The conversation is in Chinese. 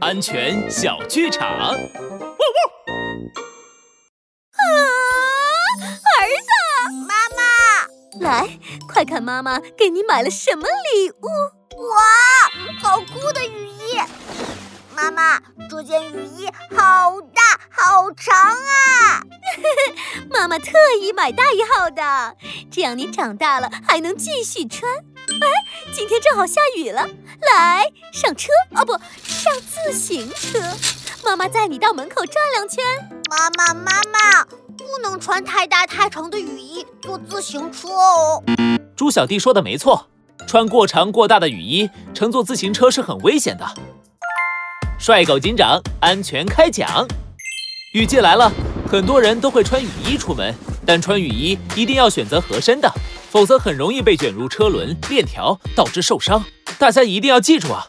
安全小剧场。啊，儿子，妈妈，来，快看妈妈给你买了什么礼物！哇，好酷的雨衣！妈妈，这件雨衣好大好长啊！妈妈特意买大一号的，这样你长大了还能继续穿。哎，今天正好下雨了，来上车哦，不上自行车。妈妈载你到门口转两圈。妈妈，妈妈，不能穿太大太长的雨衣坐自行车哦。猪小弟说的没错，穿过长过大的雨衣乘坐自行车是很危险的。帅狗警长安全开讲。雨季来了，很多人都会穿雨衣出门，但穿雨衣一定要选择合身的，否则很容易被卷入车轮链条，导致受伤。大家一定要记住啊！